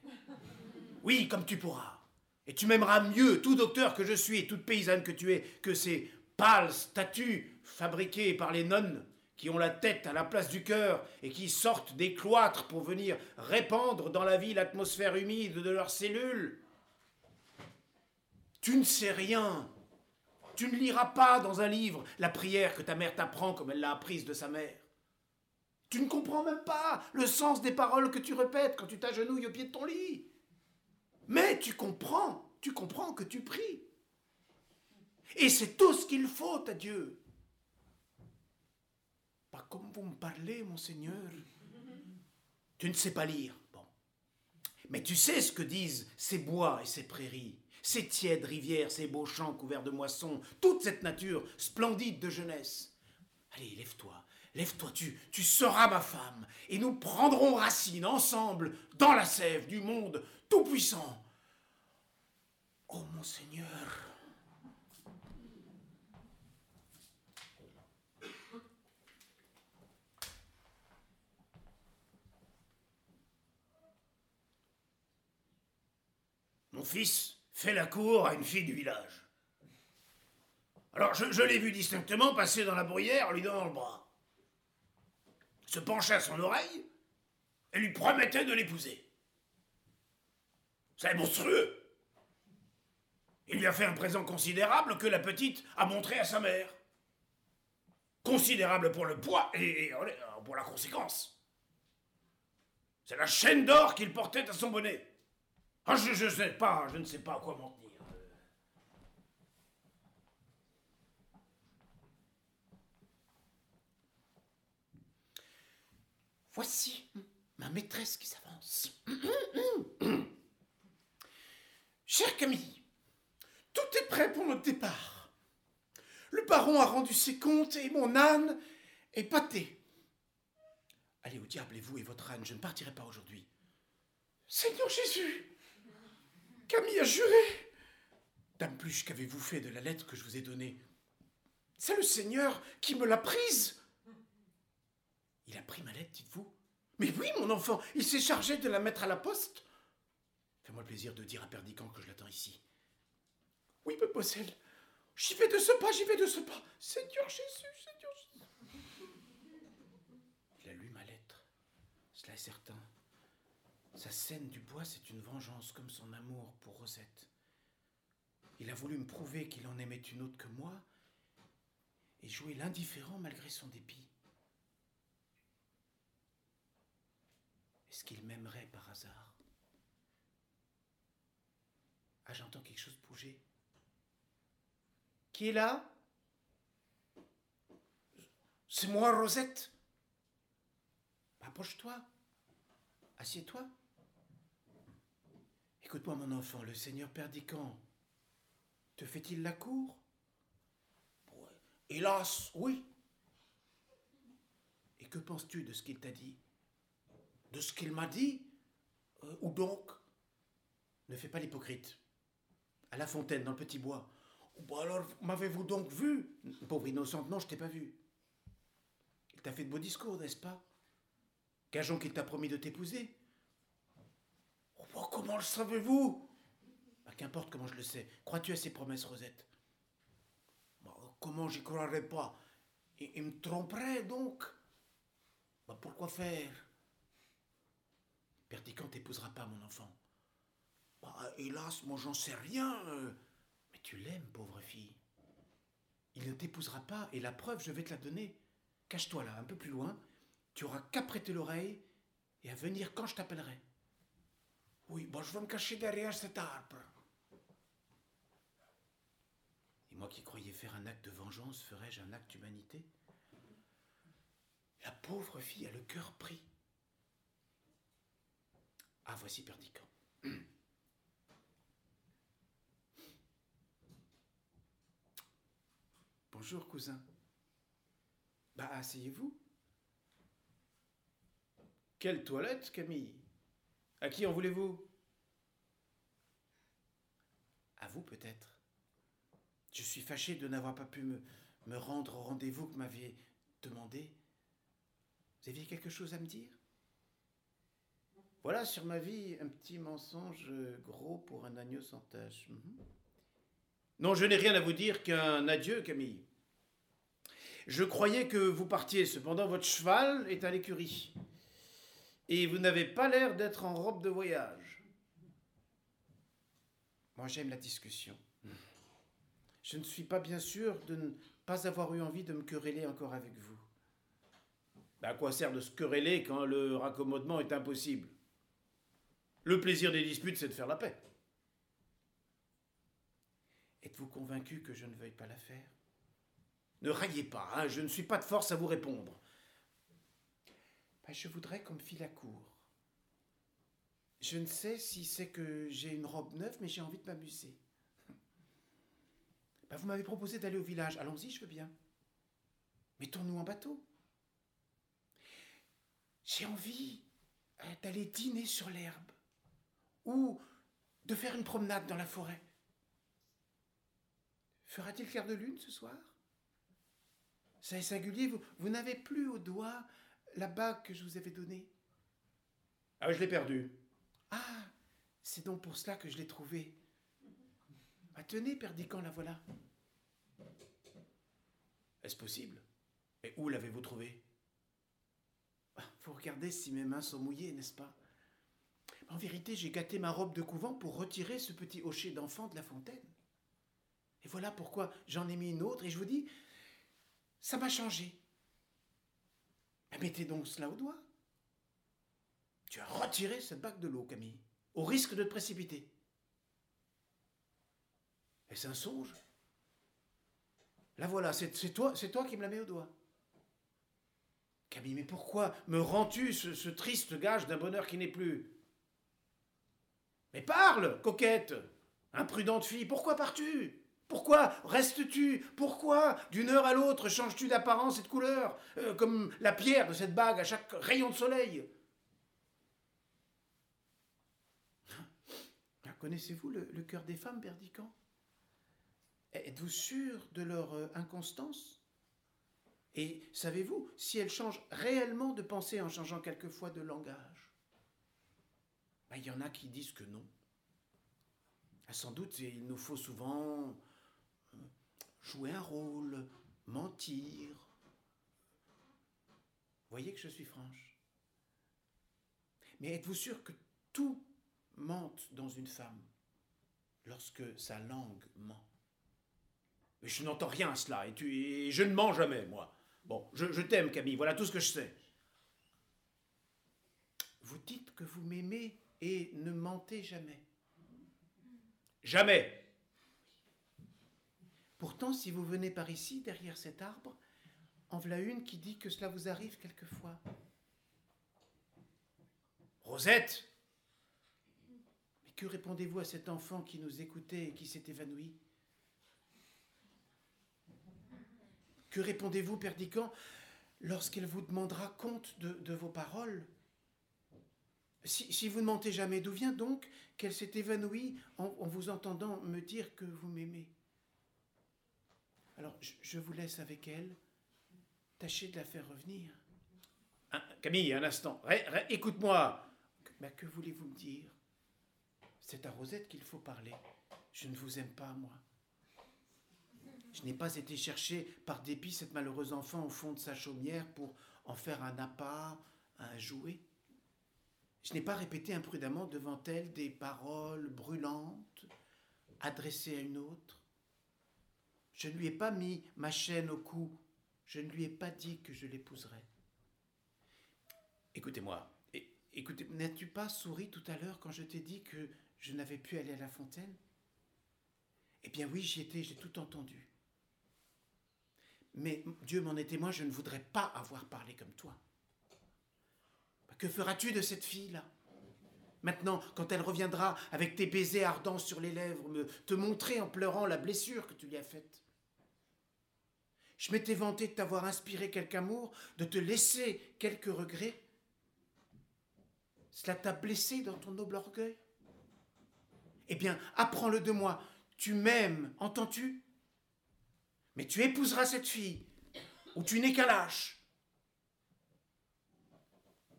Oui, comme tu pourras. Et tu m'aimeras mieux, tout docteur que je suis toute paysanne que tu es, que ces pâles statues fabriquées par les nonnes qui ont la tête à la place du cœur et qui sortent des cloîtres pour venir répandre dans la vie l'atmosphère humide de leurs cellules. Tu ne sais rien. Tu ne liras pas dans un livre la prière que ta mère t'apprend comme elle l'a apprise de sa mère. Tu ne comprends même pas le sens des paroles que tu répètes quand tu t'agenouilles au pied de ton lit. Mais tu comprends, tu comprends que tu pries. Et c'est tout ce qu'il faut à Dieu. Comme vous me parlez, monseigneur. Tu ne sais pas lire. Bon. Mais tu sais ce que disent ces bois et ces prairies, ces tièdes rivières, ces beaux champs couverts de moissons, toute cette nature splendide de jeunesse. Allez, lève-toi, lève-toi, tu, tu seras ma femme, et nous prendrons racine ensemble dans la sève du monde tout-puissant. Oh mon Seigneur, Fils fait la cour à une fille du village. Alors je, l'ai vu distinctement passer dans la bruyère, lui donnant le bras. Se pencha à son oreille et lui promettait de l'épouser. C'est monstrueux. Il lui a fait un présent considérable que la petite a montré à sa mère. Considérable pour le poids et, et pour la conséquence. C'est la chaîne d'or qu'il portait à son bonnet. Ah, je, ne sais pas, je ne sais pas à quoi m'en tenir. Voici ma maîtresse qui s'avance. Chère Camille, tout est prêt pour notre départ. Le baron a rendu ses comptes et mon âne est pâté. Allez au diable et vous et votre âne, je ne partirai pas aujourd'hui. Seigneur Jésus, Camille a juré. Dame Pluche, qu'avez-vous fait de la lettre que je vous ai donnée? C'est le Seigneur qui me l'a prise. Il a pris ma lettre, dites-vous? Mais oui, mon enfant, il s'est chargé de la mettre à la poste. Fais-moi le plaisir de dire à Perdican que je l'attends ici. Oui, mademoiselle. J'y vais de ce pas, j'y vais de ce pas. Seigneur Jésus, Seigneur Jésus. Il a lu ma lettre. Cela est certain. Sa scène du bois, c'est une vengeance comme son amour pour Rosette. Il a voulu me prouver qu'il en aimait une autre que moi et jouer l'indifférent malgré son dépit. Est-ce qu'il m'aimerait par hasard? Ah, j'entends quelque chose bouger. Qui est là? C'est moi, Rosette? Approche-toi. Assieds-toi. Écoute-moi, mon enfant, le seigneur Perdican te fait-il la cour? Hélas, oui. Et que penses-tu de ce qu'il t'a dit? De ce qu'il m'a dit? Euh, Ou donc Ne fais pas l'hypocrite. À la fontaine, dans le petit bois. Bon alors, m'avez-vous donc vu? Pauvre innocente, non, je t'ai pas vu. Il t'a fait de beaux discours, n'est-ce pas? Gageons qu'il t'a promis de t'épouser. Comment le savez-vous? Bah, Qu'importe comment je le sais. Crois-tu à ces promesses, Rosette? Bah, Comment j'y croirais pas? Il, me tromperait donc bah, Pourquoi faire? Perdican t'épousera pas, mon enfant. Hélas, moi j'en sais rien. Mais tu l'aimes, pauvre fille. Il ne t'épousera pas, et la preuve, je vais te la donner. Cache-toi là, un peu plus loin. Tu auras qu'à prêter l'oreille et à venir quand je t'appellerai. Oui, bon, je vais me cacher derrière cet arbre. Et moi qui croyais faire un acte de vengeance, ferais-je un acte d'humanité? La pauvre fille a le cœur pris. Ah, voici Perdican. [clears throat] Bonjour, cousin. Bah, asseyez-vous. Quelle toilette, Camille? À qui en voulez-vous? À vous peut-être. Je suis fâché de n'avoir pas pu me, rendre au rendez-vous que m'aviez demandé. Vous aviez quelque chose à me dire? Voilà sur ma vie un petit mensonge gros pour un agneau sans tache. Mhm. Non, je n'ai rien à vous dire qu'un adieu, Camille. Je croyais que vous partiez, cependant votre cheval est à l'écurie et vous n'avez pas l'air d'être en robe de voyage. Moi, j'aime la discussion. Je ne suis pas bien sûr de ne pas avoir eu envie de me quereller encore avec vous. Ben, à quoi sert de se quereller quand le raccommodement est impossible? Le plaisir des disputes, c'est de faire la paix. Êtes-vous convaincu que je ne veuille pas la faire? Ne raillez pas, hein, je ne suis pas de force à vous répondre. Ben, je voudrais qu'on me file la cour. Je ne sais si c'est que j'ai une robe neuve, mais j'ai envie de m'amuser. Bah, vous m'avez proposé d'aller au village. Allons-y, je veux bien. Mettons-nous en bateau. J'ai envie euh, d'aller dîner sur l'herbe ou de faire une promenade dans la forêt. Fera-t-il clair de lune ce soir? Ça est singulier, vous n'avez plus au doigt la bague que je vous avais donnée. Ah, je l'ai perdue. Ah, c'est donc pour cela que je l'ai trouvée. Ah, tenez, Perdican, la voilà. Est-ce possible? Et où l'avez-vous trouvée? Ah, Faut regarder si mes mains sont mouillées, n'est-ce pas? En vérité, j'ai gâté ma robe de couvent pour retirer ce petit hocher d'enfant de la fontaine. Et voilà pourquoi j'en ai mis une autre, et je vous dis, ça m'a changé. Mettez donc cela au doigt. Tu as retiré cette bague de l'eau, Camille, au risque de te précipiter. Est-ce un songe La voilà, c'est toi, toi qui me la mets au doigt. Camille, mais pourquoi me rends-tu ce triste gage d'un bonheur qui n'est plus? Mais parle, coquette Imprudente fille, pourquoi pars-tu? Pourquoi restes-tu? Pourquoi, d'une heure à l'autre, changes-tu d'apparence et de couleur, euh, comme la pierre de cette bague à chaque rayon de soleil. Connaissez-vous le, cœur des femmes, Berdican? Êtes-vous sûr de leur euh, inconstance? Et savez-vous si elles changent réellement de pensée en changeant quelquefois de langage? Ben, Il y en a qui disent que non. Ah, sans doute, il nous faut souvent jouer un rôle, mentir. Voyez que je suis franche. Mais êtes-vous sûr que tout mente dans une femme lorsque sa langue ment? Je n'entends rien à cela, et, je ne mens jamais, moi. Bon, je t'aime, Camille, voilà tout ce que je sais. Vous dites que vous m'aimez et ne mentez jamais. Jamais. Pourtant, si vous venez par ici, derrière cet arbre, en voilà une qui dit que cela vous arrive quelquefois. Rosette! Mais que répondez-vous à cet enfant qui nous écoutait et qui s'est évanoui? Que répondez-vous, Perdican, lorsqu'elle vous demandera compte de, vos paroles? Si, si, vous ne mentez jamais, d'où vient donc qu'elle s'est évanouie en vous entendant me dire que vous m'aimez? Alors, je, vous laisse avec elle. Tâchez de la faire revenir. Camille, un instant. Écoute-moi. Bah, que voulez-vous me dire? C'est à Rosette qu'il faut parler. Je ne vous aime pas, moi. Je n'ai pas été chercher par dépit cette malheureuse enfant au fond de sa chaumière pour en faire un appât, un jouet. Je n'ai pas répété imprudemment devant elle des paroles brûlantes adressées à une autre. Je ne lui ai pas mis ma chaîne au cou. Je ne lui ai pas dit que je l'épouserais. Écoutez-moi. Écoutez, n'as-tu pas souri tout à l'heure quand je t'ai dit que je n'avais pu aller à la fontaine? Eh bien oui, j'y étais, j'ai tout entendu. Mais Dieu m'en est témoin, je ne voudrais pas avoir parlé comme toi. Que feras-tu de cette fille-là? Maintenant, quand elle reviendra avec tes baisers ardents sur les lèvres, me, te montrer en pleurant la blessure que tu lui as faite. Je m'étais vanté de t'avoir inspiré quelque amour, de te laisser quelques regrets. Cela t'a blessé dans ton noble orgueil? Eh bien, apprends-le de moi. Tu m'aimes, entends-tu? Mais tu épouseras cette fille, ou tu n'es qu'un lâche.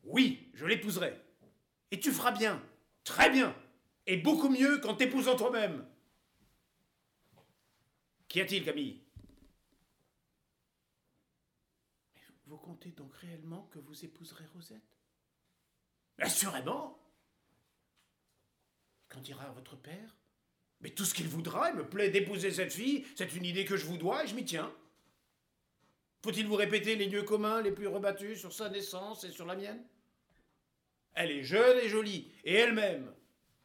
Oui, je l'épouserai. Et tu feras bien. Très bien. Et beaucoup mieux qu'en t'épousant toi-même. Qu'y a-t-il, Camille? Vous comptez donc réellement que vous épouserez Rosette? Assurément. Qu'en dira votre père? Mais tout ce qu'il voudra, il me plaît d'épouser cette fille, c'est une idée que je vous dois et je m'y tiens. Faut-il vous répéter les lieux communs les plus rebattus sur sa naissance et sur la mienne? Elle est jeune et jolie, et elle-même.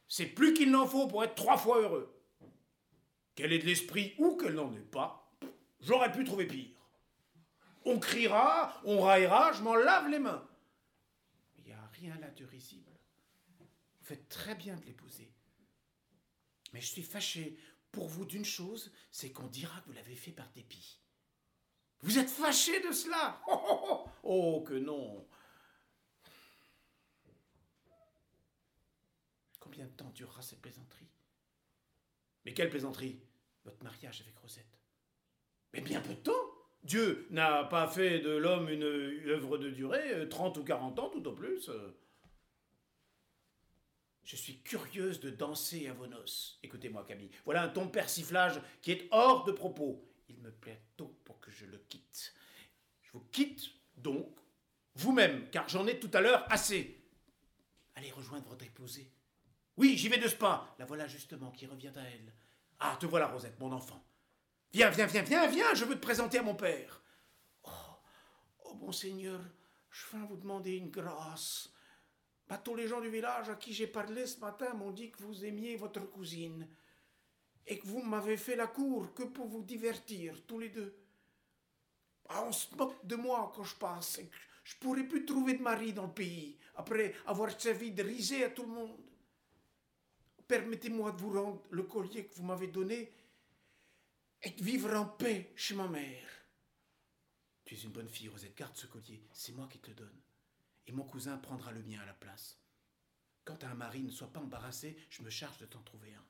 C'est plus qu'il n'en faut pour être trois fois heureux. Qu'elle ait de l'esprit ou qu'elle n'en ait pas, j'aurais pu trouver pire. On criera, on raillera, je m'en lave les mains. Il n'y a rien là de risible. Vous faites très bien de l'épouser. Mais je suis fâché pour vous d'une chose, c'est qu'on dira que vous l'avez fait par dépit. Vous êtes fâché de cela oh, oh, oh, oh, que non Combien de temps durera cette plaisanterie? Mais quelle plaisanterie? Votre mariage avec Rosette. Mais bien peu de temps Dieu n'a pas fait de l'homme une œuvre de durée, 30 ou 40 ans tout au plus. Je suis curieuse de danser à vos noces. Écoutez-moi, Camille. Voilà un ton persiflage qui est hors de propos. Il me plaît tôt pour que je le quitte. Je vous quitte donc vous-même, car j'en ai tout à l'heure assez. Allez rejoindre votre épousée. Oui, j'y vais de ce pas. La voilà justement qui revient à elle. Ah, te voilà, Rosette, mon enfant. Viens, viens, viens, viens, viens, je veux te présenter à mon père. Oh, oh, monseigneur, je viens vous demander une grâce. Tous les gens du village à qui j'ai parlé ce matin m'ont dit que vous aimiez votre cousine et que vous m'avez fait la cour que pour vous divertir, tous les deux. Ah, on se moque de moi quand je passe et que je pourrais plus trouver de mari dans le pays après avoir servi de risée à tout le monde. Permettez-moi de vous rendre le collier que vous m'avez donné et de vivre en paix chez ma mère. Tu es une bonne fille, Rosette, garde ce collier, c'est moi qui te le donne et mon cousin prendra le mien à la place. Quand un mari ne soit pas embarrassé, je me charge de t'en trouver un.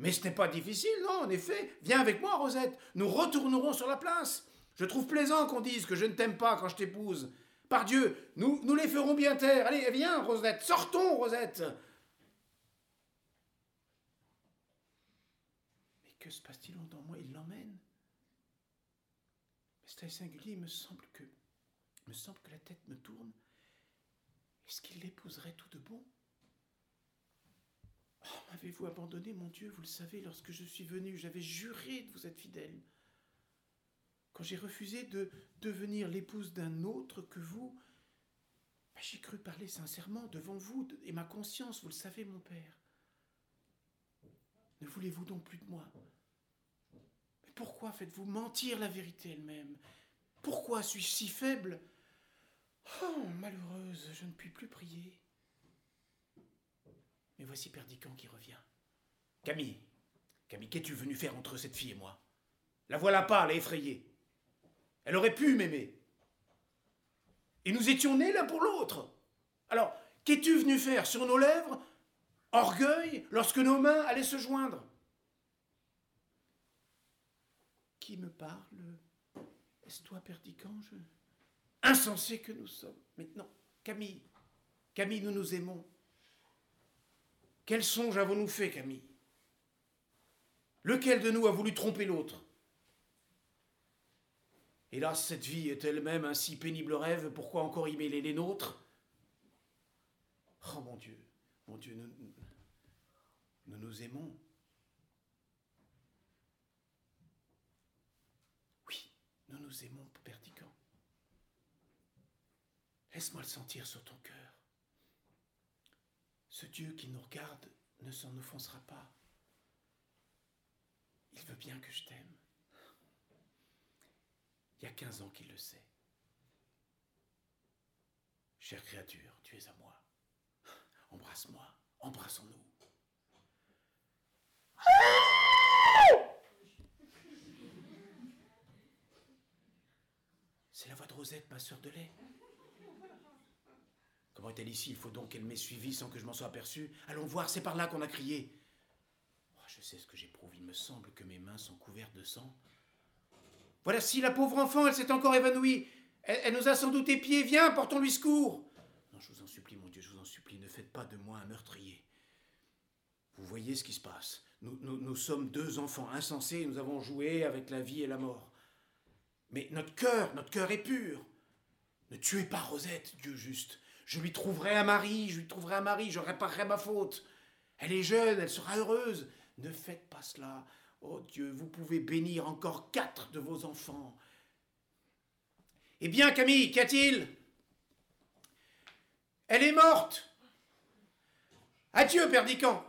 Mais ce n'est pas difficile, non, en effet. Viens avec moi, Rosette. Nous retournerons sur la place. Je trouve plaisant qu'on dise que je ne t'aime pas quand je t'épouse. Par Dieu, nous, nous les ferons bien taire. Allez, viens, Rosette. Sortons, Rosette. Que se passe-t-il dans moi Il l'emmène. Mais c'est singulier, il me semble que. Me semble que la tête me tourne est-ce qu'il l'épouserait tout de bon oh, M'avez-vous abandonné, mon Dieu Vous le savez, lorsque je suis venu, j'avais juré de vous être fidèle. Quand j'ai refusé de devenir l'épouse d'un autre que vous, ben, j'ai cru parler sincèrement devant vous et ma conscience, vous le savez, mon Père. Ne voulez-vous donc plus de moi? Pourquoi faites-vous mentir la vérité elle-même? Pourquoi suis-je si faible? Oh, malheureuse, je ne puis plus prier. Mais voici Perdican qui revient. Camille, Camille, qu'es-tu venu faire entre cette fille et moi? La voilà pas, elle est effrayée. Elle aurait pu m'aimer. Et nous étions nés l'un pour l'autre. Alors, qu'es-tu venu faire sur nos lèvres? Orgueil lorsque nos mains allaient se joindre Qui me parle Est-ce toi, Perdican je... Insensés que nous sommes. Maintenant, Camille, Camille, nous nous aimons. Quel songe avons-nous fait, Camille? Lequel de nous a voulu tromper l'autre? Hélas, cette vie est elle-même un si pénible rêve, pourquoi encore y mêler les nôtres? Oh mon Dieu, mon Dieu, nous nous, nous aimons. Oui, nous aimons, Perdican. Laisse-moi le sentir sur ton cœur. Ce Dieu qui nous regarde ne s'en offensera pas. Il veut bien que je t'aime. Il y a quinze ans qu'il le sait. Chère créature, tu es à moi. Embrasse-moi, embrassons-nous. De Rosette, ma sœur de lait. Comment est-elle ici? Il faut donc qu'elle m'ait suivi sans que je m'en sois aperçu. Allons voir, c'est par là qu'on a crié. Oh, je sais ce que j'éprouve. Il me semble que mes mains sont couvertes de sang. Voilà, si la pauvre enfant, elle s'est encore évanouie. Elle, nous a sans doute épiés. Viens, portons-lui secours. Non, je vous en supplie, mon Dieu, je vous en supplie, ne faites pas de moi un meurtrier. Vous voyez ce qui se passe. Nous, nous sommes deux enfants insensés, nous avons joué avec la vie et la mort. Mais notre cœur, notre cœur est pur. Ne tuez pas Rosette, Dieu juste. Je lui trouverai un mari, je lui trouverai un mari, je réparerai ma faute. Elle est jeune, elle sera heureuse. Ne faites pas cela. Oh Dieu, vous pouvez bénir encore quatre de vos enfants. Eh bien, Camille, qu'y a-t-il? Elle est morte. Adieu, Perdican.